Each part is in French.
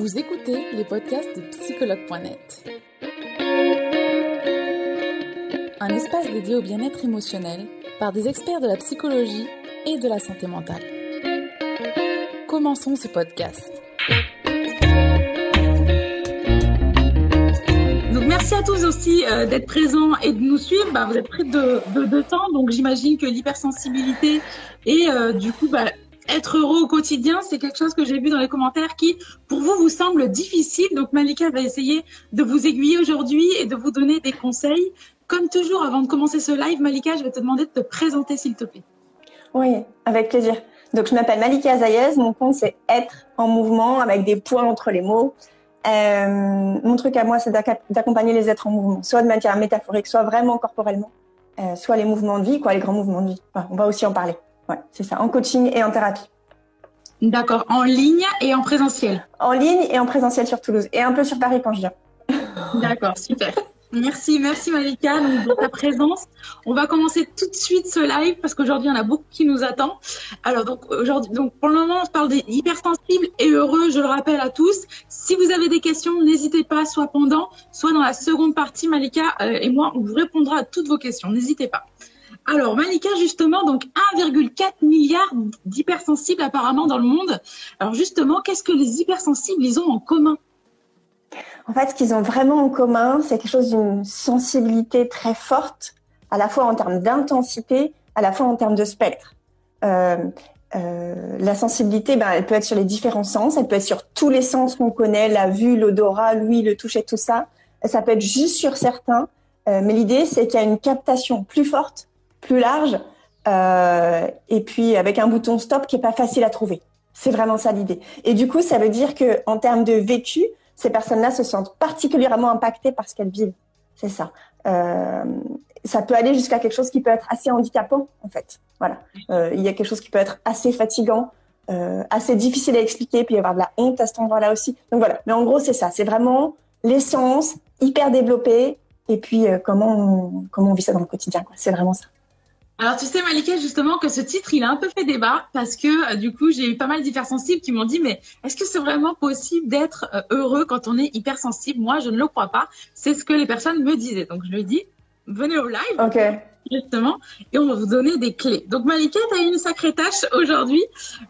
Vous écoutez les podcasts de psychologue.net. Un espace dédié au bien-être émotionnel par des experts de la psychologie et de la santé mentale. Commençons ce podcast. Donc merci à tous aussi euh, d'être présents et de nous suivre. Bah, vous êtes pris de, de, de temps, donc j'imagine que l'hypersensibilité et euh, du coup bah, être heureux au quotidien, c'est quelque chose que j'ai vu dans les commentaires qui, pour vous, vous semble difficile. Donc Malika va essayer de vous aiguiller aujourd'hui et de vous donner des conseils. Comme toujours, avant de commencer ce live, Malika, je vais te demander de te présenter, s'il te plaît. Oui, avec plaisir. Donc, je m'appelle Malika Zayez. Mon compte, c'est être en mouvement avec des points entre les mots. Euh, mon truc à moi, c'est d'accompagner les êtres en mouvement, soit de manière métaphorique, soit vraiment corporellement, euh, soit les mouvements de vie, quoi, les grands mouvements de vie. On va aussi en parler. Ouais, c'est ça, en coaching et en thérapie. D'accord, en ligne et en présentiel. En ligne et en présentiel sur Toulouse et un peu sur Paris quand je viens. D'accord, super. Merci, merci Malika pour ta présence. On va commencer tout de suite ce live parce qu'aujourd'hui on a beaucoup qui nous attend. Alors donc aujourd'hui, donc pour le moment on parle des hypersensibles et heureux. Je le rappelle à tous. Si vous avez des questions, n'hésitez pas, soit pendant, soit dans la seconde partie. Malika euh, et moi on vous répondra à toutes vos questions. N'hésitez pas. Alors Malika justement donc 1,4 milliard d'hypersensibles apparemment dans le monde. Alors justement qu'est-ce que les hypersensibles ils ont en commun? En fait, ce qu'ils ont vraiment en commun, c'est quelque chose d'une sensibilité très forte, à la fois en termes d'intensité, à la fois en termes de spectre. Euh, euh, la sensibilité, ben, elle peut être sur les différents sens, elle peut être sur tous les sens qu'on connaît, la vue, l'odorat, l'ouïe, le toucher, tout ça. Ça peut être juste sur certains, euh, mais l'idée, c'est qu'il y a une captation plus forte, plus large, euh, et puis avec un bouton stop qui est pas facile à trouver. C'est vraiment ça l'idée. Et du coup, ça veut dire que en termes de vécu, ces personnes-là se sentent particulièrement impactées par ce qu'elles vivent. C'est ça. Euh, ça peut aller jusqu'à quelque chose qui peut être assez handicapant, en fait. Voilà. Euh, il y a quelque chose qui peut être assez fatigant, euh, assez difficile à expliquer, puis y avoir de la honte à cet endroit-là aussi. Donc voilà. Mais en gros, c'est ça. C'est vraiment l'essence hyper développée, et puis euh, comment comment on vit ça dans le quotidien. C'est vraiment ça. Alors tu sais Malika justement que ce titre il a un peu fait débat parce que euh, du coup j'ai eu pas mal d'hypersensibles qui m'ont dit mais est-ce que c'est vraiment possible d'être euh, heureux quand on est hypersensible? Moi je ne le crois pas. C'est ce que les personnes me disaient. Donc je lui dit venez au live. Justement, et on va vous donner des clés. Donc Malika, tu as une sacrée tâche aujourd'hui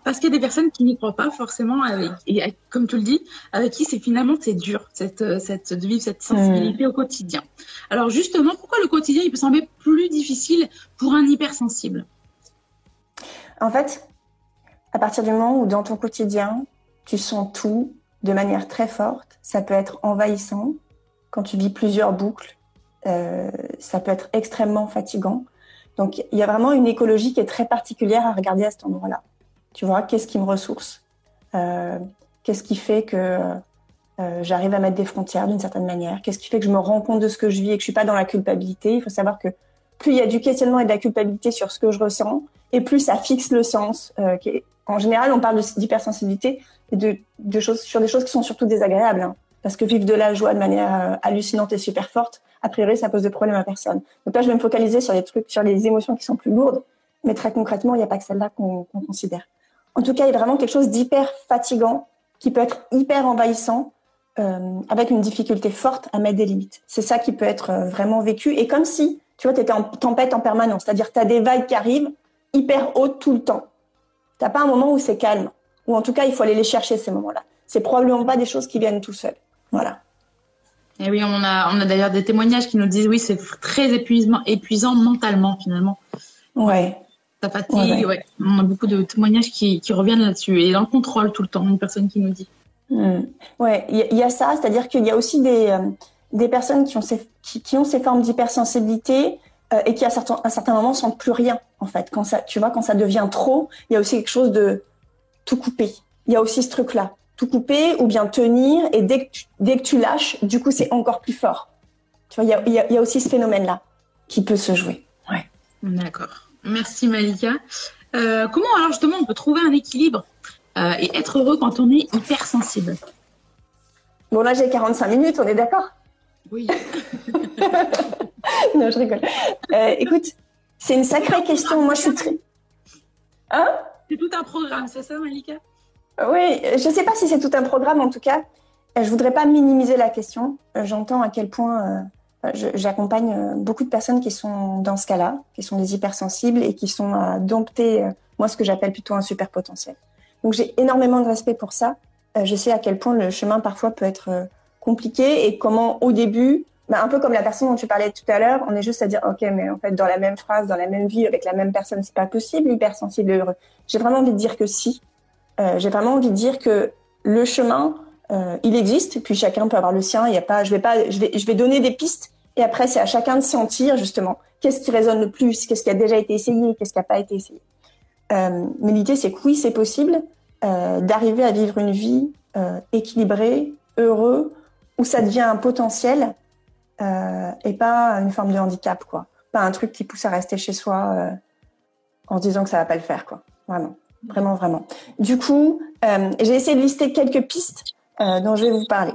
parce qu'il y a des personnes qui n'y croient pas forcément avec, et comme tu le dis, avec qui c'est finalement c'est dur cette, euh, cette, de vivre cette sensibilité au quotidien. Alors justement, pourquoi le quotidien il peut sembler plus difficile pour un hypersensible? En fait, à partir du moment où dans ton quotidien, tu sens tout de manière très forte, ça peut être envahissant quand tu vis plusieurs boucles euh, ça peut être extrêmement fatigant. Donc, il y a vraiment une écologie qui est très particulière à regarder à cet endroit-là. Tu vois, qu'est-ce qui me ressource? Euh, Qu'est-ce qui fait que euh, j'arrive à mettre des frontières d'une certaine manière? Qu'est-ce qui fait que je me rends compte de ce que je vis et que je suis pas dans la culpabilité? Il faut savoir que plus il y a du questionnement et de la culpabilité sur ce que je ressens, et plus ça fixe le sens. Euh. En général, on parle d'hypersensibilité et de, choses sur des choses qui sont surtout désagréables, hein, parce que vivre de la joie de manière hallucinante et super forte, a priori, ça pose de problème à personne. Donc là, je vais me focaliser sur les trucs, sur les émotions qui sont plus lourdes, mais très concrètement, il n'y a pas que celle-là qu'on considère. En tout cas, il y a vraiment quelque chose d'hyper fatigant qui peut être hyper envahissant, euh, avec une difficulté forte à mettre des limites. C'est ça qui peut être euh, vraiment vécu. Et comme si, tu vois, tu étais en tempête en permanence, c'est-à-dire tu as des vagues qui arrivent hyper hautes tout le temps. Tu pas un moment où c'est calme, ou en tout cas, il faut aller les chercher ces moments-là. C'est probablement pas des choses qui viennent tout seul. Voilà. Et oui, on a, on a d'ailleurs des témoignages qui nous disent oui, c'est très épuisant, épuisant mentalement finalement. Ouais. Ça fatigue, ouais, On a beaucoup de témoignages qui, qui reviennent là-dessus. Et dans le contrôle tout le temps, une personne qui nous dit. Hmm. Ouais, il y, a ça, c'est-à-dire qu'il y a aussi des, euh, des personnes qui ont ces, qui, qui ont ces formes d'hypersensibilité euh, et qui à certains, à certains moments sentent plus rien en fait. Quand ça, tu vois, quand ça devient trop, il y a aussi quelque chose de tout couper. Il y a aussi ce truc-là tout couper ou bien tenir et dès que tu, dès que tu lâches, du coup, c'est encore plus fort. Tu vois, il y a, y a, aussi ce phénomène-là qui peut se jouer. Ouais. D'accord. Merci Malika. Euh, comment alors justement on peut trouver un équilibre euh, et être heureux quand on est hypersensible? Bon là j'ai 45 minutes, on est d'accord? Oui. non, je rigole. Euh, écoute, c'est une sacrée question. Moi je suis très... Hein? C'est tout un programme, c'est ça Malika? Oui, je ne sais pas si c'est tout un programme. En tout cas, je voudrais pas minimiser la question. J'entends à quel point j'accompagne beaucoup de personnes qui sont dans ce cas-là, qui sont des hypersensibles et qui sont domptées, moi, ce que j'appelle plutôt un super potentiel. Donc, j'ai énormément de respect pour ça. Je sais à quel point le chemin parfois peut être compliqué et comment, au début, bah, un peu comme la personne dont tu parlais tout à l'heure, on est juste à dire, OK, mais en fait, dans la même phrase, dans la même vie, avec la même personne, c'est pas possible, hypersensible et heureux. J'ai vraiment envie de dire que si. Euh, j'ai vraiment envie de dire que le chemin, euh, il existe, puis chacun peut avoir le sien. Il y a pas, je vais pas, je vais, je vais donner des pistes, et après, c'est à chacun de sentir, justement, qu'est-ce qui résonne le plus, qu'est-ce qui a déjà été essayé, qu'est-ce qui n'a pas été essayé? Euh, mais l'idée, c'est que oui, c'est possible d'arriver à vivre une vie équilibrée, heureux, où ça devient un potentiel et pas une forme de handicap, quoi. Pas un truc qui pousse à rester chez soi en se disant que ça va pas le faire, quoi. Vraiment, vraiment, vraiment. Du coup, euh, j'ai essayé de lister quelques pistes dont je vais vous parler.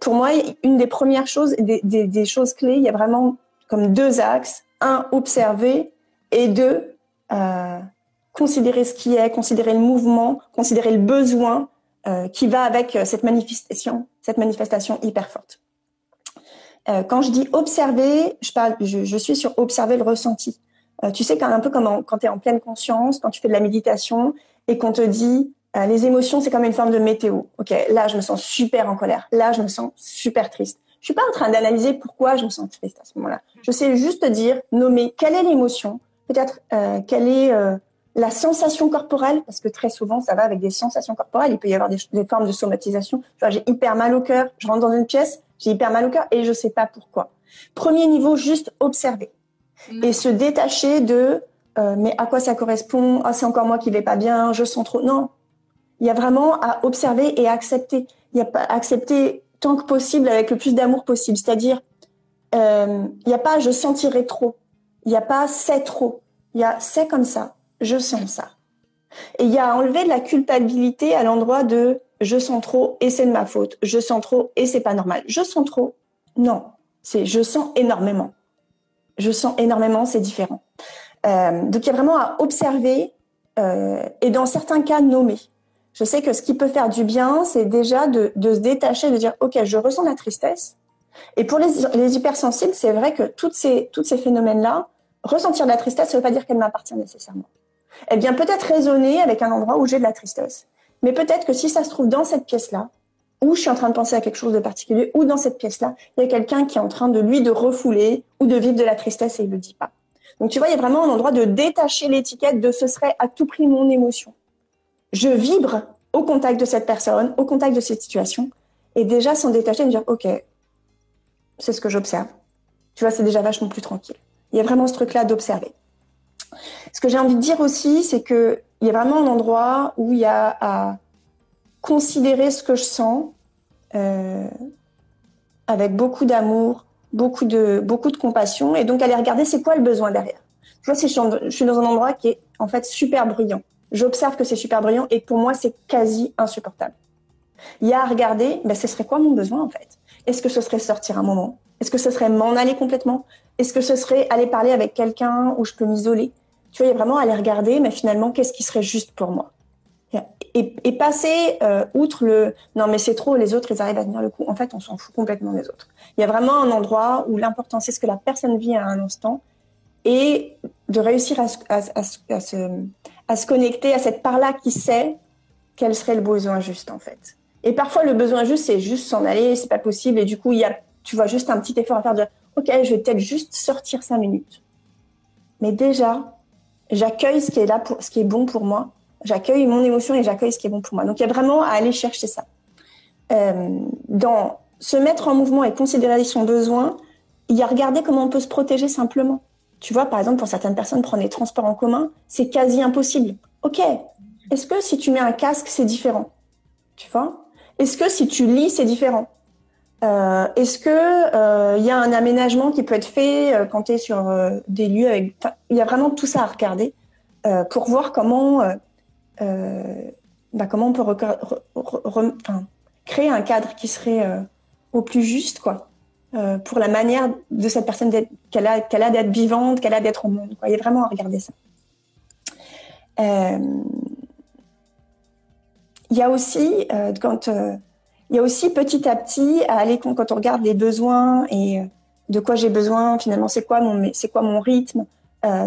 pour moi, une des premières choses, des, choses clés, il y a vraiment comme deux axes. Un, observer et deux, considérer ce qui est, considérer le mouvement, considérer le besoin qui va avec cette manifestation, cette manifestation hyper forte. Euh, quand je dis observer, je, parle, je suis sur observer le ressenti. Euh, tu sais, quand, un peu comme quand tu es en pleine conscience, quand tu fais de la méditation et qu'on te dit euh, les émotions, c'est comme une forme de météo. Ok, là, je me sens super en colère. Là, je me sens super triste. Je suis pas en train d'analyser pourquoi je me sens triste à ce moment-là. Je sais juste dire, nommer quelle est l'émotion, peut-être euh, quelle est euh, la sensation corporelle, parce que très souvent, ça va avec des sensations corporelles. Il peut y avoir des, des formes de somatisation. J'ai hyper mal au cœur. Je rentre dans une pièce, j'ai hyper mal au cœur et je sais pas pourquoi. Premier niveau, juste observer. Et se détacher de euh, mais à quoi ça correspond? Ah, c'est encore moi qui vais pas bien, je sens trop. Non, il y a vraiment à observer et à accepter. Il y a pas accepter tant que possible avec le plus d'amour possible. C'est-à-dire, euh, il n'y a pas je sentirai trop. Il n'y a pas c'est trop. Il y a c'est comme ça. Je sens ça. Et il y a enlever de la culpabilité à l'endroit de je sens trop et c'est de ma faute. Je sens trop et c'est pas normal. Je sens trop. Non, c'est je sens énormément. Je sens énormément, c'est différent. Euh, donc il y a vraiment à observer euh, et dans certains cas nommer. Je sais que ce qui peut faire du bien, c'est déjà de, se détacher, de dire ok, je ressens la tristesse. Et pour les, les hypersensibles, c'est vrai que toutes ces, tous ces phénomènes-là, ressentir de la tristesse, ça ne veut pas dire qu'elle m'appartient nécessairement. Elle vient peut-être résonner avec un endroit où j'ai de la tristesse. Mais peut-être que si ça se trouve dans cette pièce-là, ou je suis en train de penser à quelque chose de particulier, ou dans cette pièce-là, il y a quelqu'un qui est en train de lui de refouler ou de vivre de la tristesse et il le dit pas. Donc tu vois, il y a vraiment un endroit de détacher l'étiquette de ce serait à tout prix mon émotion. Je vibre au contact de cette personne, au contact de cette situation, et déjà s'en détacher et me dire ok, c'est ce que j'observe. Tu vois, c'est déjà vachement plus tranquille. Il y a vraiment ce truc-là d'observer. Ce que j'ai envie de dire aussi, c'est que il y a vraiment un endroit où il y a à considérer ce que je sens euh, avec beaucoup d'amour, beaucoup de, beaucoup de compassion, et donc aller regarder c'est quoi le besoin derrière. Tu vois, si je suis dans un endroit qui est en fait super bruyant, j'observe que c'est super bruyant et pour moi c'est quasi insupportable. Il y a à regarder, ben, ce serait quoi mon besoin en fait? Est-ce que ce serait sortir un moment? Est-ce que ce serait m'en aller complètement? Est-ce que ce serait aller parler avec quelqu'un où je peux m'isoler? Tu vois, il y a vraiment à aller regarder, mais finalement, qu'est-ce qui serait juste pour moi? Et, passer euh, outre le non mais c'est trop, les autres ils arrivent à tenir le coup. En fait, on s'en fout complètement des autres. Il y a vraiment un endroit où l'important c'est ce que la personne vit à un instant et de réussir à, à, à, à se connecter à cette part-là qui sait quel serait le besoin juste en fait. Et parfois le besoin juste c'est juste s'en aller, c'est pas possible et du coup il y a tu vois juste un petit effort à faire de ok je vais peut-être juste sortir cinq minutes. Mais déjà j'accueille ce qui est là pour, ce qui est bon pour moi. J'accueille mon émotion et j'accueille ce qui est bon pour moi. Donc il y a vraiment à aller chercher ça. Euh, dans se mettre en mouvement et considérer son besoin, il y a regarder comment on peut se protéger simplement. Tu vois, par exemple, pour certaines personnes, prendre les transports en commun, c'est quasi impossible. Ok. Est-ce que si tu mets un casque, c'est différent? Tu vois? Est-ce que si tu lis, c'est différent? Euh, Est-ce que euh, il y a un aménagement qui peut être fait euh, quand tu es sur euh, des lieux avec il y a vraiment tout ça à regarder euh, pour voir comment bah, comment on peut créer un cadre qui serait au plus juste quoi. Pour la manière de cette personne qu'elle a qu'elle a d'être vivante qu'elle a d'être au monde il y a vraiment à regarder ça. Il y a aussi quand il y a aussi petit à petit à aller quand on regarde les besoins et de quoi j'ai besoin finalement c'est quoi c'est quoi mon rythme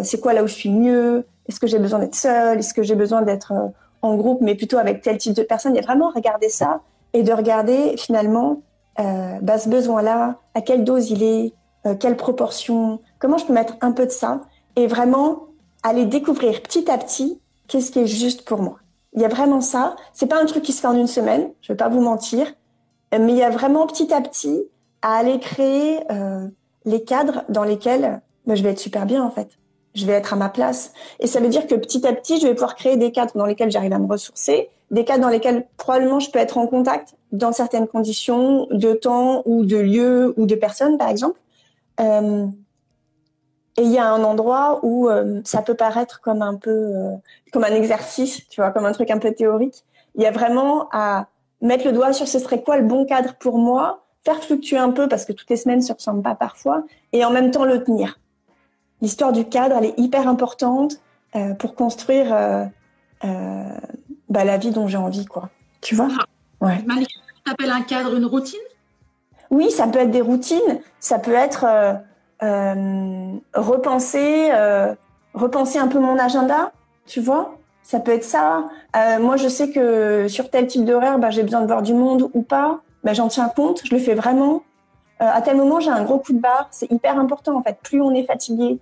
c'est quoi là où je suis mieux est-ce que j'ai besoin d'être seule? Est-ce que j'ai besoin d'être en groupe, mais plutôt avec tel type de personne? Il y a vraiment regarder ça et de regarder finalement euh, bah, ce besoin-là, à quelle dose il est, euh, quelle proportion, comment je peux mettre un peu de ça et vraiment aller découvrir petit à petit qu'est-ce qui est juste pour moi. Il y a vraiment ça. C'est pas un truc qui se fait en une semaine, je vais pas vous mentir, mais il y a vraiment petit à petit à aller créer euh, les cadres dans lesquels bah, je vais être super bien en fait je vais être à ma place. Et ça veut dire que petit à petit, je vais pouvoir créer des cadres dans lesquels j'arrive à me ressourcer, des cadres dans lesquels probablement je peux être en contact dans certaines conditions de temps ou de lieu ou de personnes, par exemple. Euh, et il y a un endroit où euh, ça peut paraître comme un peu euh, comme un exercice, tu vois, comme un truc un peu théorique. Il y a vraiment à mettre le doigt sur ce serait quoi le bon cadre pour moi, faire fluctuer un peu parce que toutes les semaines ne se ressemblent pas parfois, et en même temps le tenir l'histoire du cadre, elle est hyper importante euh, pour construire euh, euh, bah, la vie dont j'ai envie, quoi. Tu vois? Ah. ouais. tu appelles un cadre une routine? Oui, ça peut être des routines, ça peut être repenser, repenser un peu mon agenda, tu vois? Ça peut être ça. moi, je sais que sur tel type d'horaire, bah, j'ai besoin de voir du monde ou pas. Bah, J'en tiens compte, je le fais vraiment. à tel moment, j'ai un gros coup de barre. C'est hyper important, en fait. Plus on est fatigué,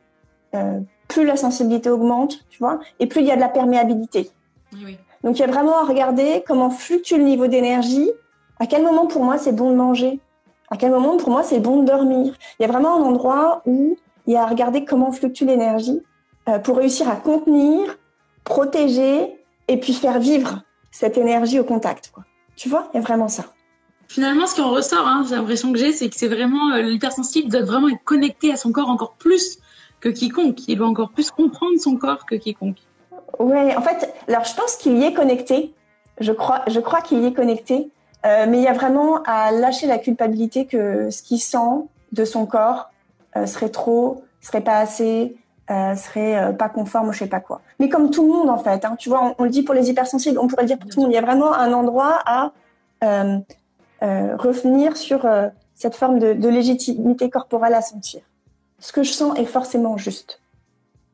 euh, plus la sensibilité augmente, tu vois, et plus il y a de la perméabilité. Donc il y a vraiment à regarder comment fluctue le niveau d'énergie, à quel moment pour moi c'est bon de manger, à quel moment pour moi c'est bon de dormir. Il y a vraiment un endroit où il y a à regarder comment fluctue l'énergie euh, pour réussir à contenir, protéger et puis faire vivre cette énergie au contact. Quoi. Tu vois, il y a vraiment ça. Finalement, ce qui en ressort, hein, j'ai l'impression que j'ai, c'est que c'est vraiment euh, l'hypersensible doit vraiment être connecté à son corps encore plus que quiconque. Il doit encore plus comprendre son corps que quiconque. Ouais, en fait, alors je pense qu'il y est connecté. Je crois, je crois qu'il y est connecté. Euh, mais il y a vraiment à lâcher la culpabilité que ce qu'il sent de son corps euh, serait trop, serait pas assez, euh, serait pas conforme ou je sais pas quoi. Mais comme tout le monde en fait, hein, tu vois, on, le dit pour les hypersensibles, on pourrait le dire pour tout le monde. Il y a vraiment un endroit à revenir sur cette forme de, de légitimité corporelle à sentir ce que je sens est forcément juste.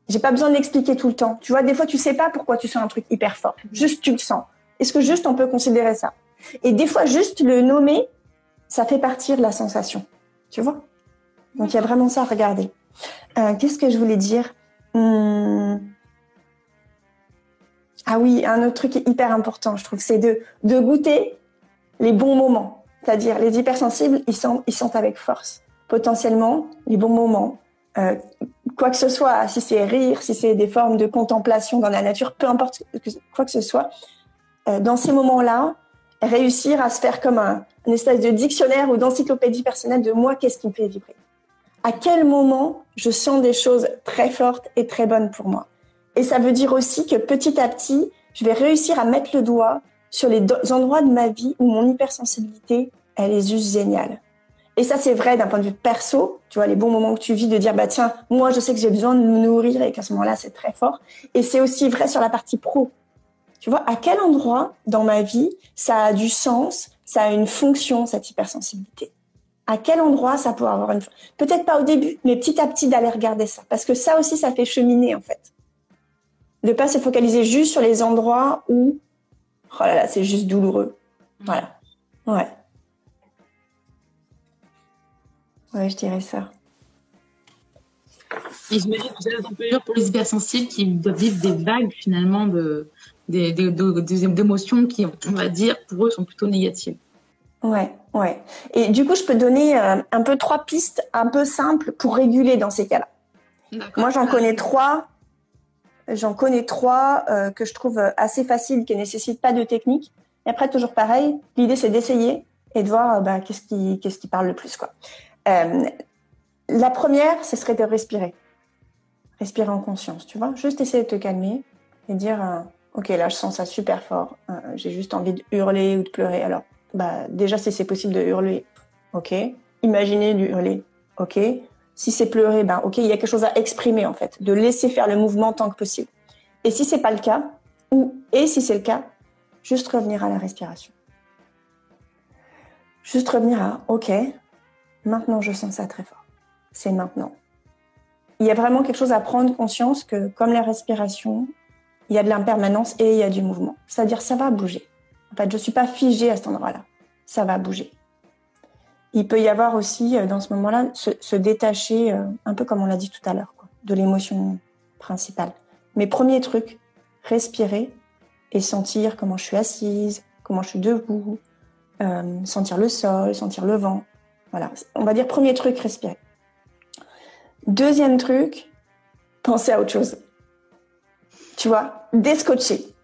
J'ai pas besoin d'expliquer tout le temps. Tu vois, des fois, tu sais pas pourquoi tu sens un truc hyper fort. Juste, tu le sens. Est-ce que juste on peut considérer ça? Et des fois, juste le nommer, ça fait partir la sensation. Tu vois? Donc, il y a vraiment ça à regarder. Euh, qu'est-ce que je voulais dire? Hum. Ah oui, un autre truc hyper important, je trouve, c'est de, de goûter les bons moments. C'est-à-dire, les hypersensibles, ils sentent avec force potentiellement les bons moments. Euh, quoi que ce soit, si c'est rire, si c'est des formes de contemplation dans la nature, peu importe quoi que ce soit, euh, dans ces moments-là, réussir à se faire comme un, une espèce de dictionnaire ou d'encyclopédie personnelle de moi, qu'est-ce qui me fait vibrer? À quel moment je sens des choses très fortes et très bonnes pour moi? Et ça veut dire aussi que petit à petit, je vais réussir à mettre le doigt sur les endroits de ma vie où mon hypersensibilité, elle est juste géniale. Et ça, c'est vrai d'un point de vue perso, tu vois, les bons moments que tu vis, de dire, bah tiens, moi, je sais que j'ai besoin de me nourrir et qu'à ce moment-là, c'est très fort. Et c'est aussi vrai sur la partie pro. Tu vois, à quel endroit dans ma vie ça a du sens, ça a une fonction, cette hypersensibilité? À quel endroit ça peut avoir une... Peut-être pas au début, mais petit à petit d'aller regarder ça. Parce que ça aussi, ça fait cheminer, en fait. De pas se focaliser juste sur les endroits où, oh là là, c'est juste douloureux. Voilà. Ouais. Ouais, je dirais ça. Et je me dis que c'est un peu dur pour les hypersensibles qui doivent vivre des vagues finalement de, d'émotions qui, on va dire, pour eux sont plutôt négatives. Ouais, ouais. Et du coup, je peux donner euh, un peu trois pistes un peu simples pour réguler dans ces cas-là. Moi, j'en connais trois. J'en connais trois euh, que je trouve assez faciles, qui ne nécessitent pas de technique. Et après, toujours pareil, l'idée c'est d'essayer et de voir bah, qu'est-ce qui, qu'est-ce qui parle le plus. Quoi. Euh, la première, ce serait de respirer. Respirer en conscience, tu vois. Juste essayer de te calmer et dire, euh, ok, là, je sens ça super fort. Euh, j'ai juste envie de hurler ou de pleurer. Alors, bah, déjà, si c'est possible de hurler, ok. Imaginez de hurler, ok. Si c'est pleurer, ben, ok, il y a quelque chose à exprimer, en fait. De laisser faire le mouvement tant que possible. Et si c'est pas le cas, ou, et si c'est le cas, juste revenir à la respiration. Juste revenir à, ok, maintenant je sens ça très fort. C'est maintenant. Il y a vraiment quelque chose à prendre conscience que, comme la respiration, il y a de l'impermanence et il y a du mouvement. C'est-à-dire, ça va bouger. En fait, je ne suis pas figée à cet endroit-là. Ça va bouger. Il peut y avoir aussi, euh, dans ce moment-là, se, détacher, euh, un peu comme on l'a dit tout à l'heure, de l'émotion principale. Mais premier truc, respirer et sentir comment je suis assise, comment je suis debout, euh, sentir le sol, sentir le vent. On va dire premier truc, respirer. Deuxième truc, penser à autre chose. Tu vois, déscotcher.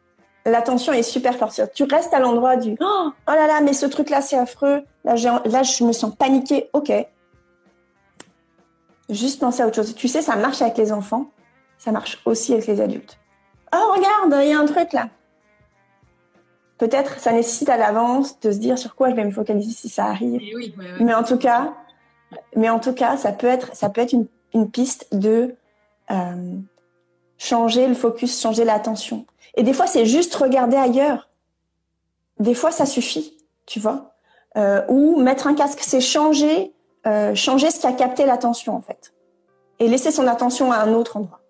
L'attention est super forte. Tu restes à l'endroit du oh, oh là là, mais ce truc-là, c'est affreux. Là, là, je me sens paniquée. Ok. Juste penser à autre chose. Tu sais, ça marche avec les enfants. Ça marche aussi avec les adultes. Oh, regarde, il y a un truc là. Peut-être ça nécessite à l'avance de se dire sur quoi je vais me focaliser si ça arrive. Mais en tout cas, mais en tout cas, ça peut être, ça peut être une, une piste de euh, changer le focus, changer l'attention. Et des fois, c'est juste regarder ailleurs. Des fois, ça suffit, tu vois. Euh, ou mettre un casque, c'est changer, euh, changer ce qui a capté l'attention en fait, et laisser son attention à un autre endroit.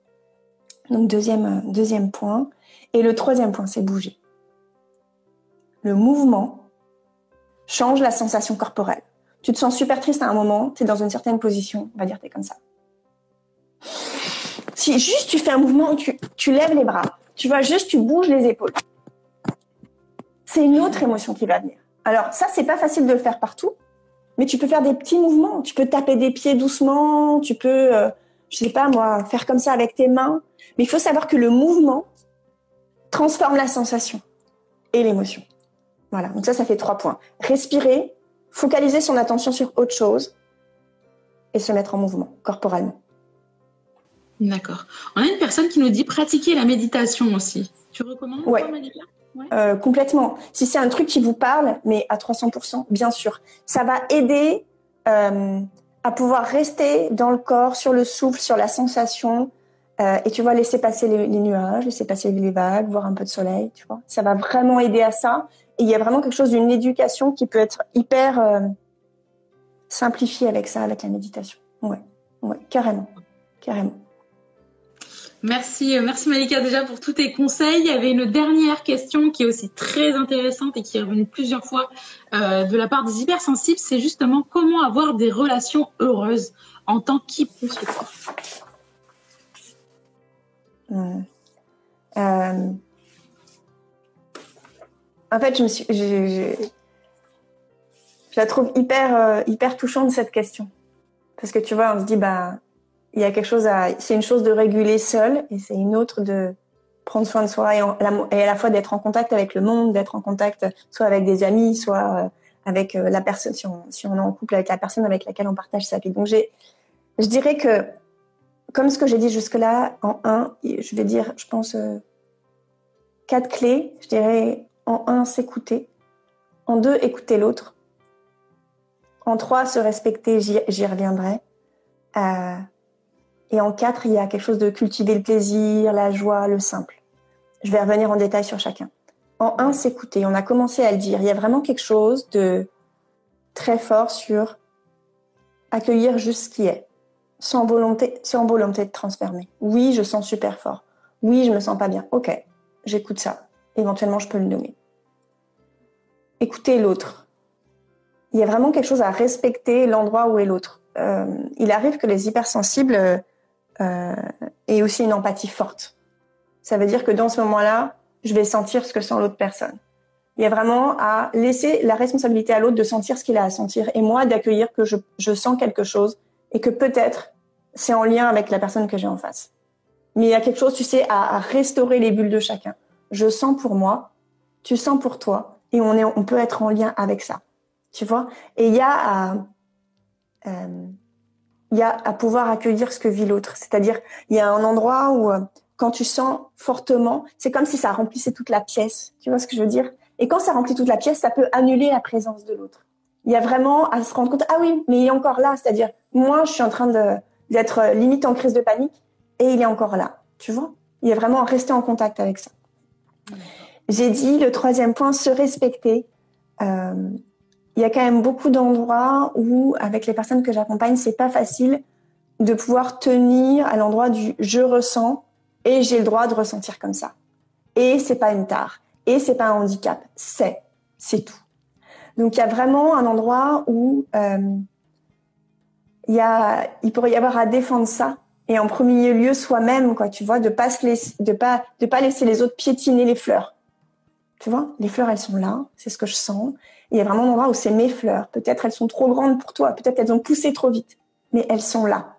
Donc deuxième deuxième point. Et le troisième point, c'est bouger le mouvement change la sensation corporelle. Tu te sens super triste à un moment, tu es dans une certaine position, on va dire tu es comme ça. Si juste tu fais un mouvement, tu, tu lèves les bras, tu vois, juste tu bouges les épaules. C'est une autre émotion qui va venir. Alors ça, c'est pas facile de le faire partout, mais tu peux faire des petits mouvements. Tu peux taper des pieds doucement, tu peux, euh, je sais pas moi, faire comme ça avec tes mains. Mais il faut savoir que le mouvement transforme la sensation et l'émotion. Voilà, donc ça, ça fait trois points. Respirer, focaliser son attention sur autre chose et se mettre en mouvement corporellement. D'accord. On a une personne qui nous dit pratiquer la méditation aussi. Tu recommandes ouais. Euh, complètement. Si c'est un truc qui vous parle, mais à 300%, bien sûr. Ça va aider euh, à pouvoir rester dans le corps, sur le souffle, sur la sensation. Euh, et tu vois, laisser passer les, les, nuages, laisser passer les vagues, voir un peu de soleil, tu vois. Ça va vraiment aider à ça il y a vraiment quelque chose d'une éducation qui peut être hyper euh, simplifiée avec ça, avec la méditation. Ouais, ouais, carrément, carrément. Merci, euh, merci Malika déjà pour tous tes conseils. Il y avait une dernière question qui est aussi très intéressante et qui est revenue plusieurs fois euh, de la part des hypersensibles. C'est justement comment avoir des relations heureuses en tant qu'hypersensible. Euh, en fait, je la trouve hyper, euh, hyper touchante cette question, parce que tu vois, on se dit bah, il y a quelque chose à, c'est une chose de réguler seul, et c'est une autre de prendre soin de soi et, à la fois d'être en contact avec le monde, d'être en contact soit avec des amis, soit euh, avec euh, la personne, si on, est en couple avec la personne avec laquelle on partage sa vie. Donc je dirais que, comme ce que j'ai dit jusque-là, en un, je vais dire, je pense, quatre clés. Je dirais en un, s'écouter. En deux, écouter l'autre. En trois, se respecter, j'y reviendrai. Euh, et en quatre, il y a quelque chose de cultiver le plaisir, la joie, le simple. Je vais revenir en détail sur chacun. En un, s'écouter. On a commencé à le dire. Il y a vraiment quelque chose de très fort sur accueillir juste ce qui est, sans volonté, sans volonté de transformer. Oui, je sens super fort. Oui, je me sens pas bien. Ok, j'écoute ça éventuellement je peux le nommer. Écouter l'autre. Il y a vraiment quelque chose à respecter l'endroit où est l'autre. Euh, il arrive que les hypersensibles euh, aient aussi une empathie forte. Ça veut dire que dans ce moment-là, je vais sentir ce que sent l'autre personne. Il y a vraiment à laisser la responsabilité à l'autre de sentir ce qu'il a à sentir et moi d'accueillir que je, je sens quelque chose et que peut-être c'est en lien avec la personne que j'ai en face. Mais il y a quelque chose, tu sais, à, à restaurer les bulles de chacun je sens pour moi, tu sens pour toi, et on, est, on peut être en lien avec ça. Tu vois? Et il y a euh, il y a à pouvoir accueillir ce que vit l'autre. C'est-à-dire, il y a un endroit où, euh, quand tu sens fortement, c'est comme si ça remplissait toute la pièce. Tu vois ce que je veux dire? Et quand ça remplit toute la pièce, ça peut annuler la présence de l'autre. Il y a vraiment à se rendre compte, ah oui, mais il est encore là. C'est-à-dire, moi, je suis en train d'être euh, limite en crise de panique et il est encore là. Tu vois? Il y a vraiment à rester en contact avec ça. J'ai dit le troisième point, se respecter. Euh, il y a quand même beaucoup d'endroits où, avec les personnes que j'accompagne, c'est pas facile de pouvoir tenir à l'endroit du je ressens et j'ai le droit de ressentir comme ça. Et c'est pas une tare. Et c'est pas un handicap. C'est, c'est tout. Donc il y a vraiment un endroit où euh, il y a, il pourrait y avoir à défendre ça et en premier lieu soi-même quoi tu vois de pas se laisser, de pas de pas laisser les autres piétiner les fleurs. Tu vois les fleurs elles sont là c'est ce que je sens. Il y a vraiment un endroit où c'est mes fleurs. Peut-être elles sont trop grandes pour toi peut-être elles ont poussé trop vite mais elles sont là.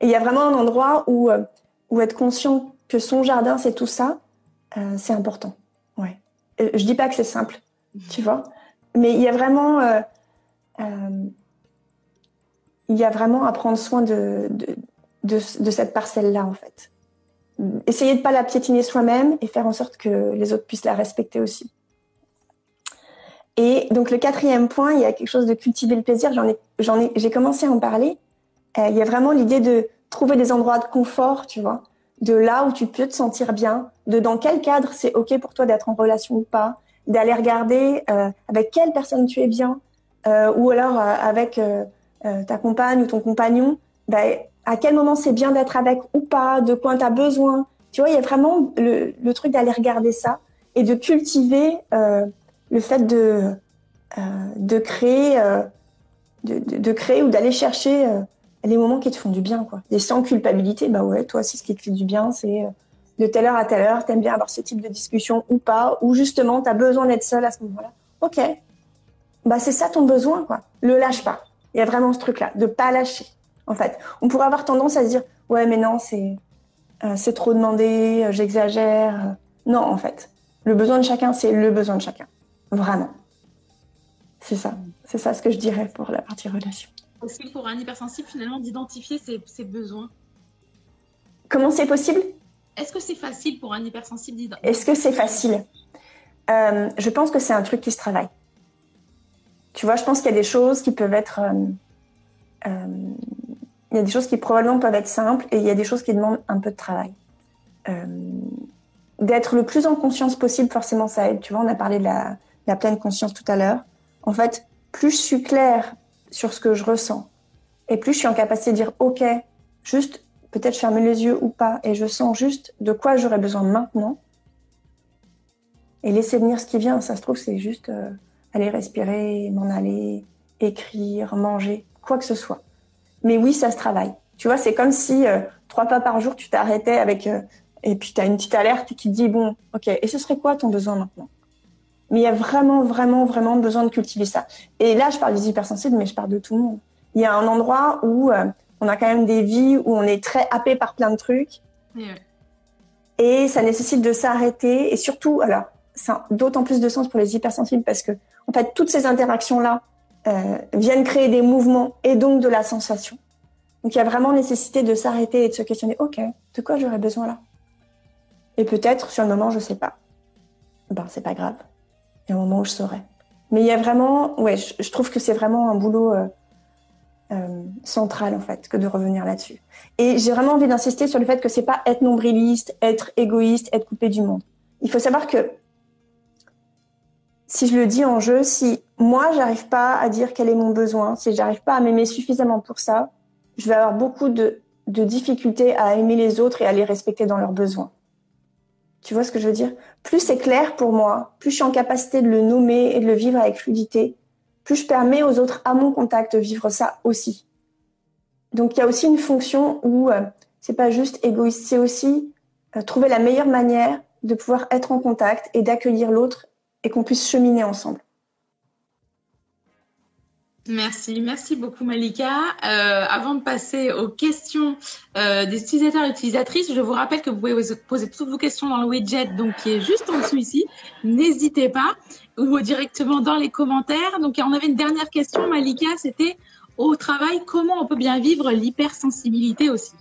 Et il y a vraiment un endroit où euh, où être conscient que son jardin c'est tout ça euh, c'est important. Ouais. Euh, je dis pas que c'est simple tu vois mais il y a vraiment euh, il y a vraiment à prendre soin de, de, de, cette parcelle-là, en fait. Essayer de pas la piétiner soi-même et faire en sorte que les autres puissent la respecter aussi. Et donc le quatrième point, il y a quelque chose de cultiver le plaisir. J'en ai, ai, j'ai commencé à en parler. Euh, il y a vraiment l'idée de trouver des endroits de confort, tu vois, de là où tu peux te sentir bien, de dans quel cadre c'est ok pour toi d'être en relation ou pas, d'aller regarder euh, avec quelle personne tu es bien, euh, ou alors avec ta compagne ou ton compagnon, ben, à quel moment c'est bien d'être avec ou pas, de quoi tu as besoin. Tu vois, il y a vraiment le, le truc d'aller regarder ça et de cultiver euh, le fait de, euh, de créer, euh, de, de, de, créer ou d'aller chercher euh, les moments qui te font du bien, quoi. Et sans culpabilité, bah ouais, toi aussi, ce qui te fait du bien, c'est de telle heure à telle heure, t'aimes bien avoir ce type de discussion ou pas, ou justement, t'as besoin d'être seul à ce moment-là. Ok, bah c'est ça ton besoin, quoi. Le lâche pas. Il y a vraiment ce truc-là, de pas lâcher. En fait, on pourrait avoir tendance à se dire, ouais, mais non, c'est euh, c'est trop demandé, euh, j'exagère. Non, en fait, le besoin de chacun, c'est le besoin de chacun, vraiment. C'est ça, c'est ça ce que je dirais pour la partie relation. Aussi pour un hypersensible, finalement, d'identifier ses, ses besoins? Comment c'est possible? Est-ce que c'est facile pour un hypersensible d'identifier Est-ce que c'est facile? Euh, Je pense que c'est un truc qui se travaille. Tu vois, je pense qu'il y a des choses qui peuvent être. Euh, euh, il y a des choses qui probablement peuvent être simples et il y a des choses qui demandent un peu de travail. Euh, D'être le plus en conscience possible, forcément, ça aide. Tu vois, on a parlé de la, pleine conscience tout à l'heure. En fait, plus je suis claire sur ce que je ressens et plus je suis en capacité de dire OK, juste peut-être fermer les yeux ou pas et je sens juste de quoi j'aurais besoin maintenant et laisser venir ce qui vient. Ça se trouve, c'est juste. Euh, aller respirer, m'en aller, écrire, manger, quoi que ce soit. Mais oui, ça se travaille. Tu vois, c'est comme si euh, trois pas par jour, tu t'arrêtais avec euh, et puis tu as une petite alerte qui te dit bon, ok, et ce serait quoi ton besoin maintenant? Mais il y a vraiment, vraiment, vraiment besoin de cultiver ça. Et là, je parle des hypersensibles, mais je parle de tout le monde. Il y a un endroit où euh, on a quand même des vies où on est très happé par plein de trucs. Yeah. Et ça nécessite de s'arrêter et surtout, alors, ça a d'autant plus de sens pour les hypersensibles parce que en fait, toutes ces interactions-là euh, viennent créer des mouvements et donc de la sensation. Donc, il y a vraiment nécessité de s'arrêter et de se questionner, OK, de quoi j'aurais besoin là? Et peut-être, sur le moment, je sais pas. Ben, c'est pas grave. Il y a un moment où je saurai. Mais il y a vraiment, ouais, je, je trouve que c'est vraiment un boulot euh, euh, central, en fait, que de revenir là-dessus. Et j'ai vraiment envie d'insister sur le fait que c'est pas être nombriliste, être égoïste, être coupé du monde. Il faut savoir que si je le dis en jeu, si moi j'arrive pas à dire quel est mon besoin, si j'arrive pas à m'aimer suffisamment pour ça, je vais avoir beaucoup de, de, difficultés à aimer les autres et à les respecter dans leurs besoins. Tu vois ce que je veux dire? Plus c'est clair pour moi, plus je suis en capacité de le nommer et de le vivre avec fluidité, plus je permets aux autres à mon contact de vivre ça aussi. Donc il y a aussi une fonction où euh, c'est pas juste égoïste, c'est aussi euh, trouver la meilleure manière de pouvoir être en contact et d'accueillir l'autre et qu'on puisse cheminer ensemble. Merci, merci beaucoup Malika. Euh, avant de passer aux questions euh, des utilisateurs et utilisatrices, je vous rappelle que vous pouvez poser toutes vos questions dans le widget donc qui est juste en dessous ici. N'hésitez pas ou directement dans les commentaires. Donc on avait une dernière question Malika, c'était au travail comment on peut bien vivre l'hypersensibilité aussi?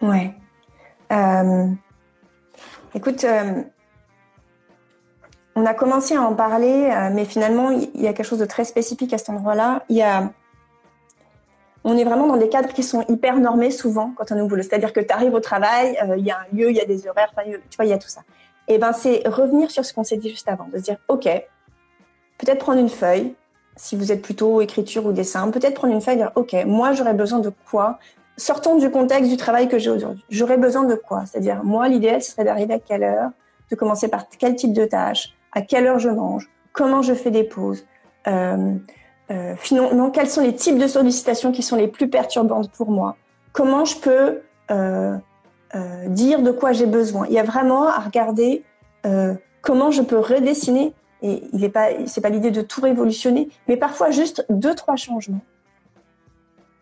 Ouais. Euh, écoute, euh, on a commencé à en parler, euh, mais finalement, il y a quelque chose de très spécifique à cet endroit-là. Il y a, on est vraiment dans des cadres qui sont hyper normés souvent quand on est au boulot. C'est-à-dire que tu arrives au travail, euh, il y a un lieu, il y a des horaires, tu vois, il y a tout ça. Et eh ben, c'est revenir sur ce qu'on s'est dit juste avant, de se dire, OK, peut-être prendre une feuille, si vous êtes plutôt écriture ou dessin, peut-être prendre une feuille et dire, OK, moi, j'aurais besoin de quoi? Sortons du contexte du travail que j'ai aujourd'hui. J'aurais besoin de quoi? C'est-à-dire, moi, l'idéal, ce serait d'arriver à quelle heure, de commencer par quel type de tâche, à quelle heure je mange, comment je fais des pauses, euh, euh, finalement, quels sont les types de sollicitations qui sont les plus perturbantes pour moi, comment je peux euh, dire de quoi j'ai besoin? Il y a vraiment à regarder comment je peux redessiner. Et il n'est pas, pas l'idée de tout révolutionner, mais parfois juste deux trois changements.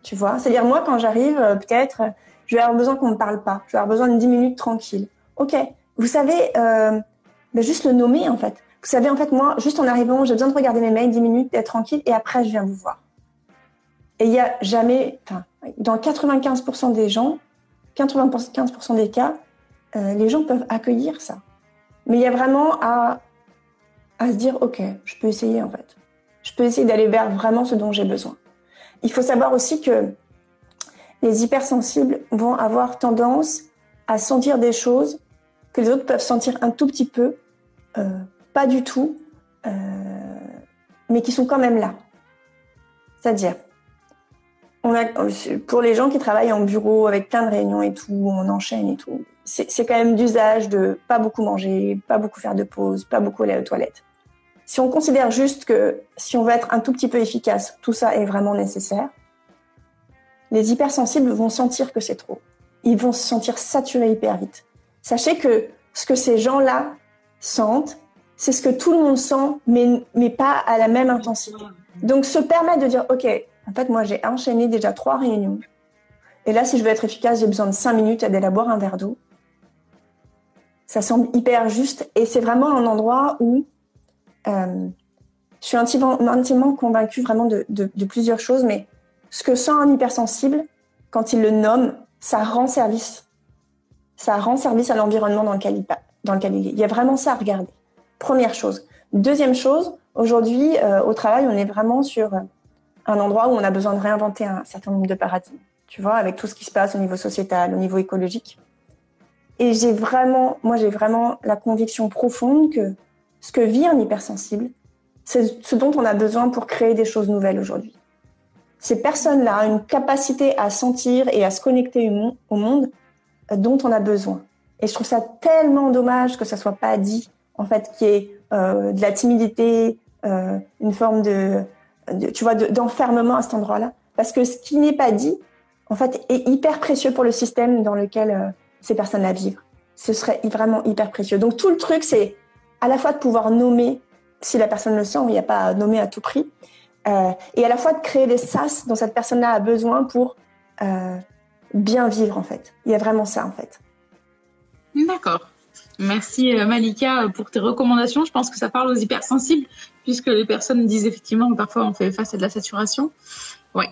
Tu vois, c'est-à-dire moi quand j'arrive, peut-être, je vais avoir besoin qu'on me parle pas. Je vais avoir besoin de 10 minutes tranquille. Ok, vous savez, ben juste le nommer en fait. Vous savez, en fait, moi, juste en arrivant, j'ai besoin de regarder mes mails 10 minutes, d'être tranquille, et après, je viens vous voir. Et il y a jamais, enfin, dans 95% des gens, 95% des cas, euh, les gens peuvent accueillir ça. Mais il y a vraiment à, à se dire, OK, je peux essayer en fait. Je peux essayer d'aller vers vraiment ce dont j'ai besoin. Il faut savoir aussi que les hypersensibles vont avoir tendance à sentir des choses que les autres peuvent sentir un tout petit peu, pas du tout, euh, mais qui sont quand même là. C'est-à-dire, on pour les gens qui travaillent en bureau avec plein de réunions et tout, on enchaîne et tout, c'est quand même d'usage de pas beaucoup manger, pas beaucoup faire de pause, pas beaucoup aller aux toilettes. Si on considère juste que si on veut être un tout petit peu efficace, tout ça est vraiment nécessaire, les hypersensibles vont sentir que c'est trop. Ils vont se sentir saturés hyper vite. Sachez que ce que ces gens-là sentent, c'est ce que tout le monde sent, mais, mais pas à la même intensité. Donc se permettre de dire, OK, en fait, moi, j'ai enchaîné déjà trois réunions. Et là, si je veux être efficace, j'ai besoin de cinq minutes à d'aller boire un verre d'eau. Ça semble hyper juste. Et c'est vraiment un endroit où euh, je suis intimement, convaincue vraiment de, de, plusieurs choses. Mais ce que sent un hypersensible, quand il le nomme, ça rend service. Ça rend service à l'environnement dans lequel il, dans il est. Il y a vraiment ça à regarder. Première chose. Deuxième chose, aujourd'hui, euh, au travail, on est vraiment sur un endroit où on a besoin de réinventer un certain nombre de paradigmes, tu vois, avec tout ce qui se passe au niveau sociétal, au niveau écologique. Et j'ai vraiment, moi, j'ai vraiment la conviction profonde que ce que vit un hypersensible, c'est ce dont on a besoin pour créer des choses nouvelles aujourd'hui. Ces personnes-là ont une capacité à sentir et à se connecter au monde dont on a besoin. Et je trouve ça tellement dommage que ça soit pas dit, en fait, qu'il y ait euh, de la timidité, euh, une forme de, tu vois, d'enfermement à cet endroit-là. Parce que ce qui n'est pas dit, en fait, est hyper précieux pour le système dans lequel euh, ces personnes-là vivent. Ce serait vraiment hyper précieux. Donc tout le truc, c'est à la fois de pouvoir nommer, si la personne le sent, il n'y a pas à nommer à tout prix, euh, et à la fois de créer des sas dont cette personne-là a besoin pour euh, bien vivre, en fait. Il y a vraiment ça, en fait. D'accord. Merci Malika pour tes recommandations. Je pense que ça parle aux hypersensibles puisque les personnes disent effectivement que parfois on fait face à de la saturation. Oui.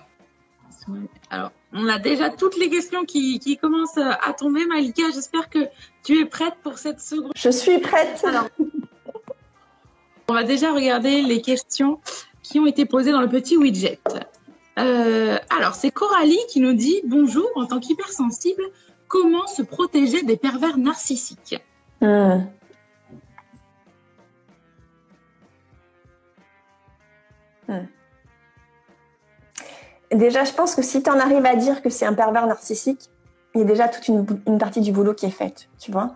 Alors, on a déjà toutes les questions qui, qui commencent à tomber. Malika, j'espère que tu es prête pour cette seconde. Je suis prête. Alors, on va déjà regarder les questions qui ont été posées dans le petit widget. Euh, alors, c'est Coralie qui nous dit Bonjour, en tant qu'hypersensible, comment se protéger des pervers narcissiques mmh. Hmm. Déjà, je pense que si tu en arrives à dire que c'est un pervers narcissique, il y a déjà toute une, partie du boulot qui est faite, tu vois.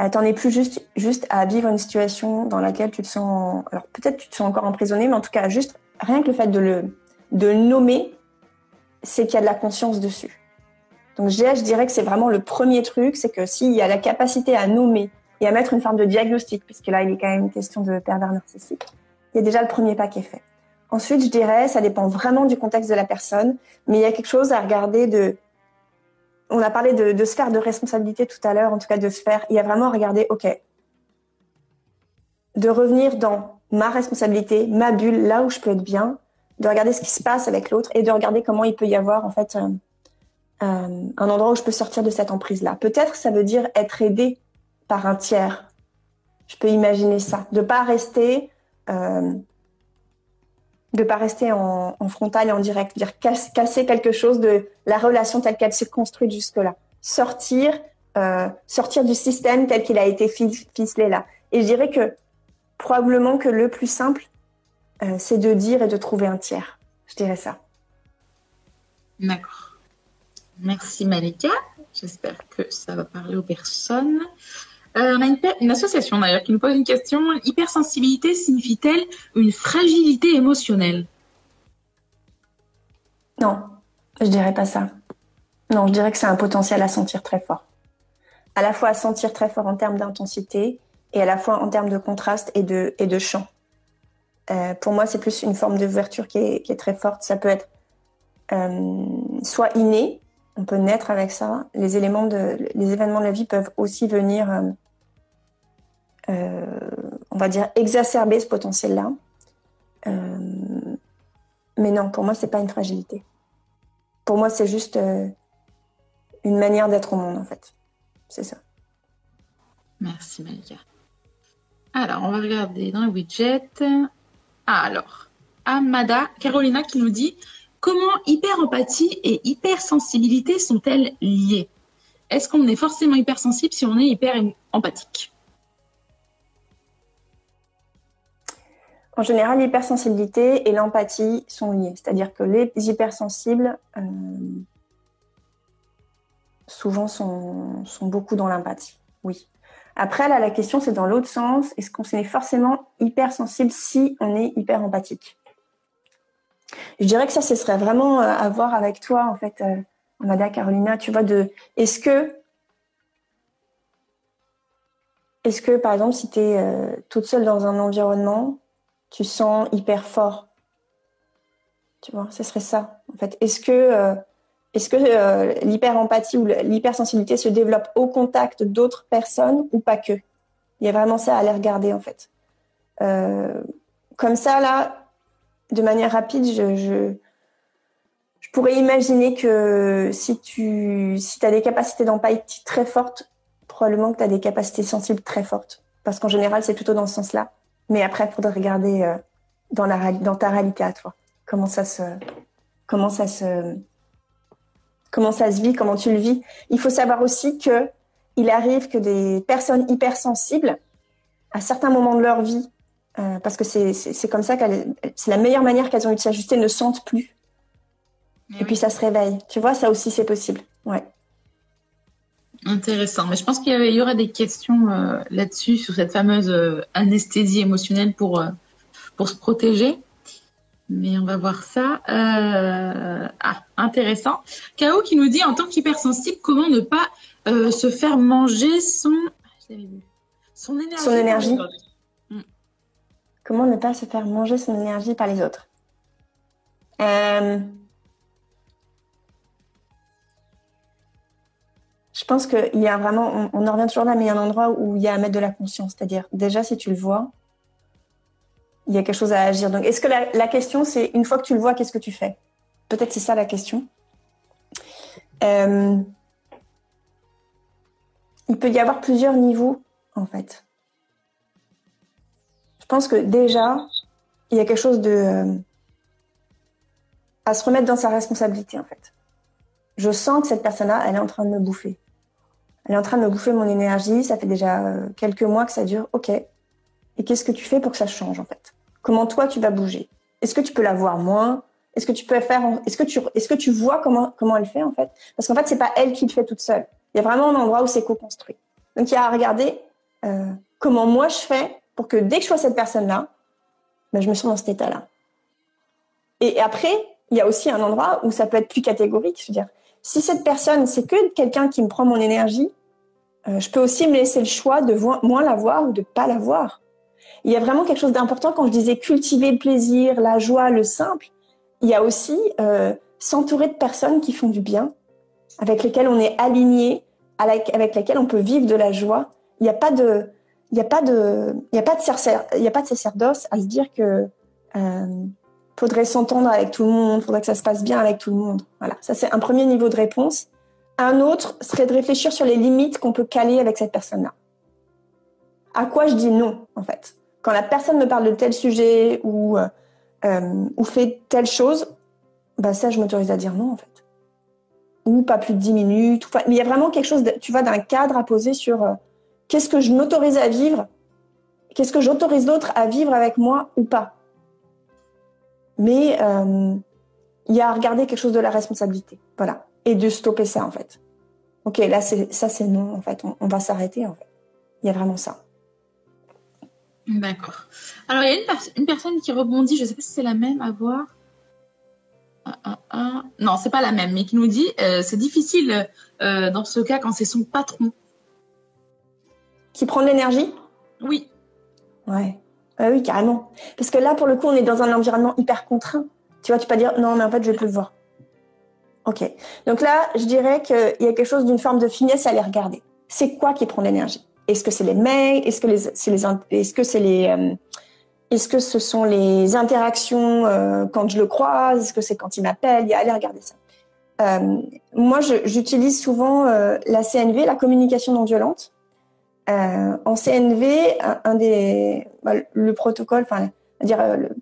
Euh, T'en es plus juste, juste à vivre une situation dans laquelle tu te sens, alors peut-être tu te sens encore emprisonné, mais en tout cas, juste rien que le fait de le, de le nommer, c'est qu'il y a de la conscience dessus. Donc, je dirais que c'est vraiment le premier truc, c'est que s'il y a la capacité à nommer et à mettre une forme de diagnostic, puisque là, il est quand même question de pervers narcissique, il y a déjà le premier pas qui est fait. Ensuite, je dirais, ça dépend vraiment du contexte de la personne, mais il y a quelque chose à regarder de. On a parlé de, de sphère de responsabilité tout à l'heure, en tout cas de sphère. Il y a vraiment à regarder, ok, de revenir dans ma responsabilité, ma bulle, là où je peux être bien, de regarder ce qui se passe avec l'autre et de regarder comment il peut y avoir en fait euh, un endroit où je peux sortir de cette emprise-là. Peut-être ça veut dire être aidé par un tiers. Je peux imaginer ça, de pas rester euh, pas rester en, en, frontal et en direct, dire casser quelque chose de la relation telle qu'elle s'est construite jusque-là. Sortir euh, sortir du système tel qu'il a été ficelé là. Et je dirais que probablement que le plus simple, euh, c'est de dire et de trouver un tiers. Je dirais ça. D'accord. Merci Malika. J'espère que ça va parler aux personnes. Euh, on a une, association d'ailleurs qui nous pose une question. Hypersensibilité signifie-t-elle une fragilité émotionnelle? Non, je dirais pas ça. Non, je dirais que c'est un potentiel à sentir très fort. À la fois à sentir très fort en termes d'intensité et à la fois en termes de contraste et de, et de champ. Euh, pour moi, c'est plus une forme d'ouverture qui est, qui est très forte. Ça peut être euh, soit inné, on peut naître avec ça. Les éléments les événements de la vie peuvent aussi venir, euh, euh on va dire, exacerber ce potentiel-là. Euh, mais non, pour moi, c'est pas une fragilité. Pour moi, c'est juste une manière d'être au monde, en fait. C'est ça. Merci, Malika. Alors, on va regarder dans le widget. Ah, alors, Amada, Carolina qui nous dit Comment hyper-empathie et hypersensibilité sont-elles liées? Est-ce qu'on est forcément hypersensible si on est hyper-empathique? En général, l'hypersensibilité et l'empathie sont liées. C'est-à-dire que les hypersensibles, euh, souvent, sont, beaucoup dans l'empathie. Oui. Après, là, la question, c'est dans l'autre sens. Est-ce qu'on est forcément hypersensible si on est hyper empathique je dirais que ça, ce serait vraiment euh, à voir avec toi, en fait, euh, Amada, Carolina, tu vois, de est-ce que, est-ce que, par exemple, si tu es euh, toute seule dans un environnement, tu sens hyper fort? Tu vois, ce serait ça, en fait. Est-ce que, est-ce que l'hyper-empathie ou l'hypersensibilité se développe au contact d'autres personnes ou pas que? Il y a vraiment ça à aller regarder, en fait. comme ça, là, de manière rapide, je, je, pourrais imaginer que si tu si as des capacités d'empathie très fortes, probablement que tu as des capacités sensibles très fortes. Parce qu'en général, c'est plutôt dans ce sens-là. Mais après, il faudrait regarder euh, dans, la, dans ta réalité à toi. Comment ça se, comment ça se, comment ça se vit, comment tu le vis. Il faut savoir aussi que il arrive que des personnes hypersensibles, à certains moments de leur vie, euh, parce que c'est comme ça que c'est la meilleure manière qu'elles ont eu de s'ajuster, ne sentent plus. Et puis ça se réveille. Tu vois, ça aussi c'est possible. Ouais. Intéressant. Mais je pense qu'il y, aura des questions euh, là-dessus, sur cette fameuse euh, anesthésie émotionnelle pour, pour se protéger. Mais on va voir ça. Ah, intéressant. K.O. qui nous dit en tant qu'hypersensible, comment ne pas se faire manger son, son énergie. Son énergie. Comment ne pas se faire manger son énergie par les autres? Euh, Je pense qu'il y a vraiment, on, en revient toujours là, mais il y a un endroit où il y a à mettre de la conscience. C'est-à-dire, déjà, si tu le vois, il y a quelque chose à agir. Donc, est-ce que la, question, c'est une fois que tu le vois, qu'est-ce que tu fais? Peut-être c'est ça la question. Euh, il peut y avoir plusieurs niveaux, en fait. Pense que déjà, il y a quelque chose de. Euh, à se remettre dans sa responsabilité, en fait. Je sens que cette personne-là, elle est en train de me bouffer. Elle est en train de me bouffer mon énergie. Ça fait déjà euh, quelques mois que ça dure. OK. Et qu'est-ce que tu fais pour que ça change, en fait? Comment toi, tu vas bouger? Est-ce que tu peux la voir moins? Est-ce que tu peux faire Est-ce que tu est-ce que tu vois comment comment elle fait en fait? Parce qu'en fait, c'est pas elle qui le fait toute seule. Il y a vraiment un endroit où c'est co-construit. Donc il y a à regarder euh, comment moi je fais pour que dès que je vois cette personne-là, ben, je me sens dans cet état-là. Et après, il y a aussi un endroit où ça peut être plus catégorique. Je veux dire, si cette personne, c'est que quelqu'un qui me prend mon énergie, euh, je peux aussi me laisser le choix de moins la voir ou de pas la voir. Il y a vraiment quelque chose d'important quand je disais cultiver le plaisir, la joie, le simple. Il y a aussi euh, s'entourer de personnes qui font du bien, avec lesquelles on est aligné, avec lesquelles on peut vivre de la joie. Il n'y a pas de, il n'y a pas de, il a pas de, il a pas de sacerdoce à se dire que euh, faudrait s'entendre avec tout le monde, faudrait que ça se passe bien avec tout le monde. Voilà, ça c'est un premier niveau de réponse. Un autre serait de réfléchir sur les limites qu'on peut caler avec cette personne-là. À quoi je dis non, en fait? Quand la personne me parle de tel sujet ou euh, ou fait telle chose, bah ça je m'autorise à dire non, en fait. ou pas plus de 10 minutes. mais il y a vraiment quelque chose, tu vois, d'un cadre à poser sur euh, qu'est-ce que je m'autorise à vivre, qu'est-ce que j'autorise l'autre à vivre avec moi ou pas? Mais euh, il y a à regarder quelque chose de la responsabilité, voilà, et de stopper ça en fait. Ok, là ça c'est non en fait, on, va s'arrêter en fait. Il y a vraiment ça. D'accord. Alors il y a une, personne qui rebondit, je ne sais pas si c'est la même à voir. Ah, ah, ah. Non, c'est pas la même, mais qui nous dit euh, c'est difficile euh, dans ce cas quand c'est son patron. Qui prend de l'énergie Oui. Ouais. oui, carrément. Parce que là, pour le coup, on est dans un environnement hyper contraint. Tu vois, tu peux pas dire non, mais en fait, je vais plus le voir. Ok. Donc là, je dirais qu'il y a quelque chose d'une forme de finesse à aller regarder. C'est quoi qui prend de l'énergie? Est-ce que c'est les mails? Est-ce que c'est les, est-ce que c'est les, euh, est-ce que ce sont les interactions euh, quand je le croise? Est-ce que c'est quand il m'appelle? Allez regarder ça. Euh, moi, j'utilise souvent la CNV, la communication non violente. En CNV, un, des, bah, le protocole, enfin, dire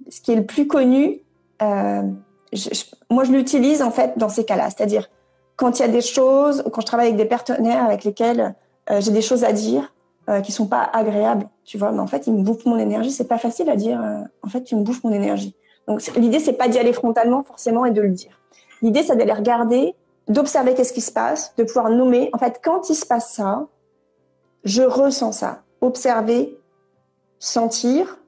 ce qui est le plus connu, moi je l'utilise en fait dans ces cas-là, c'est-à-dire quand il y a des choses, quand je travaille avec des partenaires avec lesquels j'ai des choses à dire, euh, qui sont pas agréables, tu vois. Mais en fait, ils me bouffent mon énergie. C'est pas facile à dire. Euh, en fait, tu me bouffes mon énergie. Donc l'idée, c'est pas d'y aller frontalement forcément et de le dire. L'idée, c'est d'aller regarder, d'observer qu'est-ce qui se passe, de pouvoir nommer. En fait, quand il se passe ça, je ressens ça. Observer, sentir.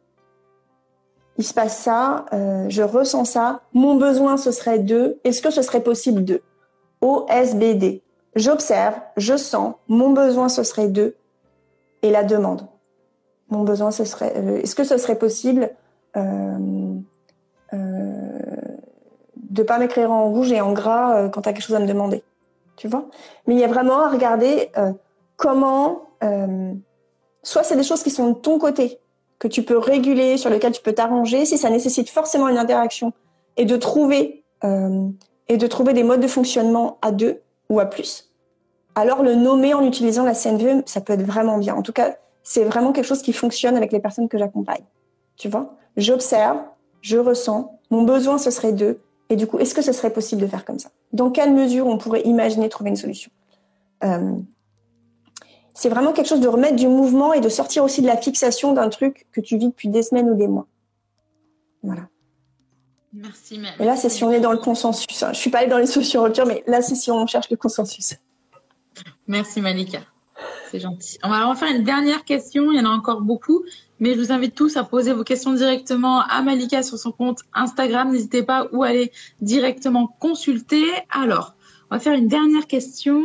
Il se passe ça, euh, je ressens ça. Mon besoin, ce serait de. Est-ce que ce serait possible de? OSBD. J'observe, je sens. Mon besoin, ce serait de et la demande. Mon besoin, ce serait, euh, est-ce que ce serait possible euh, euh, de pas m'écrire en rouge et en gras euh, quand tu as quelque chose à me demander, tu vois? Mais il y a vraiment à regarder comment, soit c'est des choses qui sont de ton côté que tu peux réguler, sur lesquelles tu peux t'arranger, si ça nécessite forcément une interaction et de trouver et de trouver des modes de fonctionnement à deux ou à plus alors le nommer en utilisant la CNV, ça peut être vraiment bien. En tout cas, c'est vraiment quelque chose qui fonctionne avec les personnes que j'accompagne. Tu vois? J'observe, je ressens, mon besoin ce serait d'eux, et du coup, est-ce que ce serait possible de faire comme ça? Dans quelle mesure on pourrait imaginer trouver une solution? Euh, C'est vraiment quelque chose de remettre du mouvement et de sortir aussi de la fixation d'un truc que tu vis depuis des semaines ou des mois. Voilà. Merci. Et là, c'est si on est dans le consensus. Hein. Je suis pas allée dans les solutions rupture, mais là, c'est si on cherche le consensus. Merci Malika. C'est gentil. On va en faire une dernière question. Il y en a encore beaucoup, mais je vous invite tous à poser vos questions directement à Malika sur son compte Instagram. N'hésitez pas ou aller directement consulter. Alors, on va faire une dernière question.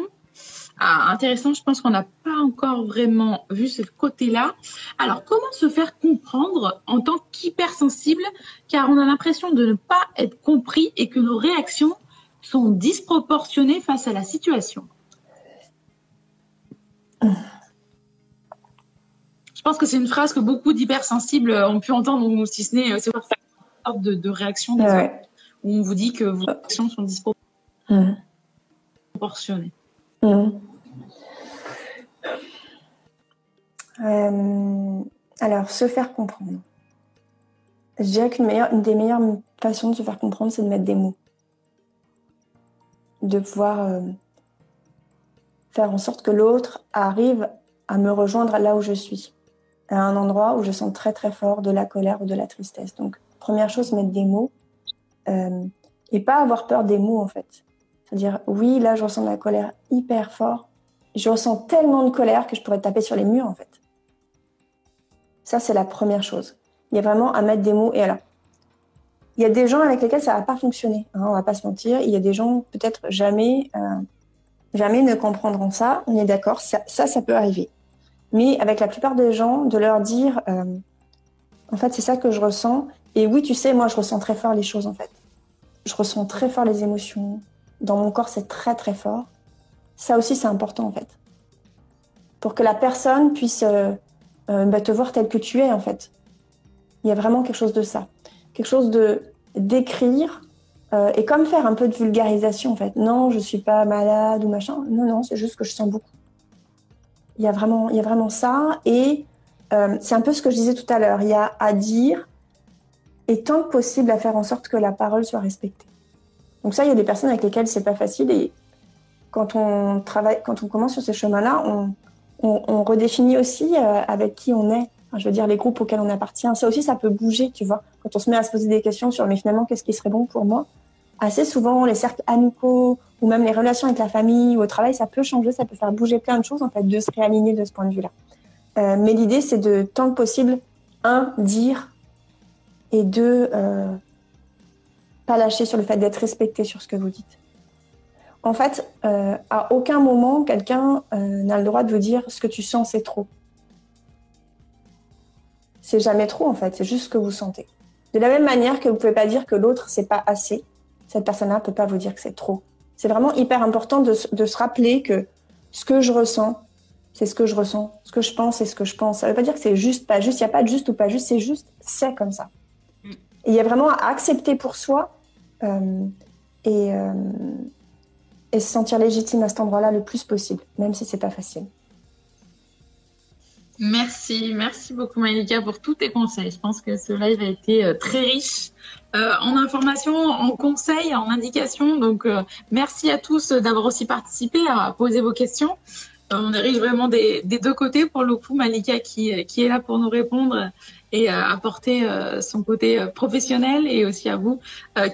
Ah, intéressant, je pense qu'on n'a pas encore vraiment vu ce côté-là. Alors, comment se faire comprendre en tant qu'hypersensible? Car on a l'impression de ne pas être compris et que nos réactions sont disproportionnées face à la situation. Je pense que c'est une phrase que beaucoup d'hypersensibles ont pu entendre, ou si ce n'est, c'est une sorte de, de réaction où on vous dit que vos réactions sont disproportionnées. Mmh. Euh, alors, se faire comprendre. Je dirais qu'une une des meilleures façons de se faire comprendre, c'est de mettre des mots. De pouvoir euh, faire en sorte que l'autre arrive à me rejoindre là où je suis, à un endroit où je sens très très fort de la colère ou de la tristesse. Donc, première chose, mettre des mots euh, et pas avoir peur des mots en fait. C'est-à-dire, oui, là, je ressens de la colère hyper fort. Je ressens tellement de colère que je pourrais taper sur les murs en fait. Ça, c'est la première chose. Il y a vraiment à mettre des mots. Et alors, il y a des gens avec lesquels ça va pas fonctionner. Hein, on va pas se mentir. Il y a des gens peut-être jamais, euh, jamais ne comprendront ça. On est d'accord. Ça, ça, peut arriver. Mais avec la plupart des gens, de leur dire, euh, en fait, c'est ça que je ressens. Et oui, tu sais, moi, je ressens très fort les choses, en fait. Je ressens très fort les émotions. Dans mon corps, c'est très, très fort. Ça aussi, c'est important, en fait. Pour que la personne puisse euh, euh, bah, te voir tel que tu es, en fait. Il y a vraiment quelque chose de ça. Quelque chose de d'écrire et comme faire un peu de vulgarisation, en fait. Non, je suis pas malade ou machin. Non, non, c'est juste que je sens beaucoup. Il y a vraiment, il y a vraiment ça. Et euh, c'est un peu ce que je disais tout à l'heure. Il y a à dire et tant que possible à faire en sorte que la parole soit respectée. Donc ça, il y a des personnes avec lesquelles c'est pas facile et quand on travaille, quand on commence sur ces chemins-là, on, on, redéfinit aussi euh, avec qui on est. je veux dire, les groupes auxquels on appartient. Ça aussi, ça peut bouger, tu vois. Quand on se met à se poser des questions sur, mais finalement, qu'est-ce qui serait bon pour moi? Assez souvent, les cercles amicaux ou même les relations avec la famille ou au travail, ça peut changer, ça peut faire bouger plein de choses, en fait, de se réaligner de ce point de vue-là. Euh, mais l'idée, c'est de, tant que possible, un, dire, et deux, euh, pas lâcher sur le fait d'être respecté sur ce que vous dites. En fait, euh, à aucun moment, quelqu'un euh, n'a le droit de vous dire ce que tu sens, c'est trop. C'est jamais trop, en fait, c'est juste ce que vous sentez. De la même manière que vous pouvez pas dire que l'autre, c'est pas assez, cette personne-là peut pas vous dire que c'est trop. C'est vraiment hyper important de, se rappeler que ce que je ressens, c'est ce que je ressens. Ce que je pense, c'est ce que je pense. Ça veut pas dire que c'est juste, pas juste. Il n'y a pas de juste ou pas juste. C'est juste, c'est comme ça. Mm. il y a vraiment à accepter pour soi euh, et, et se sentir légitime à cet endroit-là le plus possible, même si c'est pas facile. Merci, merci beaucoup Malika pour tous tes conseils. Je pense que ce live a été euh, très riche euh, en informations, en conseils, en indications. Donc euh, merci à tous d'avoir aussi participé, à poser vos questions. on est riche vraiment des, deux côtés pour le coup. Malika qui, qui est là pour nous répondre et apporter son côté professionnel et aussi à vous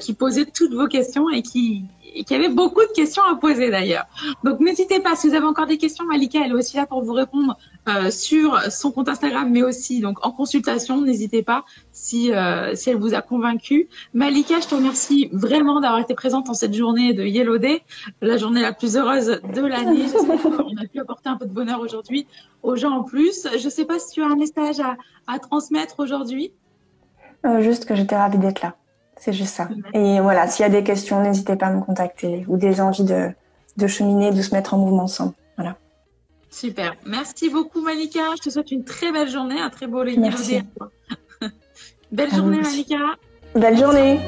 qui posez toutes vos questions et qui, et qu'il y avait beaucoup de questions à poser d'ailleurs. Donc n'hésitez pas, si vous avez encore des questions, Malika, elle est aussi là pour vous répondre euh, sur son compte Instagram, mais aussi donc en consultation. N'hésitez pas si, euh, si elle vous a convaincu. Malika, je te remercie vraiment d'avoir été présente en cette journée de Yellow Day, la journée la plus heureuse de l'année. Qu'on a pu apporter un peu de bonheur aujourd'hui aux gens en plus. Je ne sais pas si tu as un message à, à transmettre aujourd'hui. Euh, juste que j'étais ravie d'être là. C'est juste ça. Et voilà, s'il y a des questions, n'hésitez pas à me contacter ou des envies de, de cheminer, de se mettre en mouvement ensemble. Voilà. Super. Merci beaucoup, Malika. Je te souhaite une très belle journée, un très beau Merci. belle journée, Malika. Belle journée.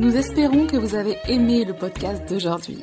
Nous espérons que vous avez aimé le podcast d'aujourd'hui.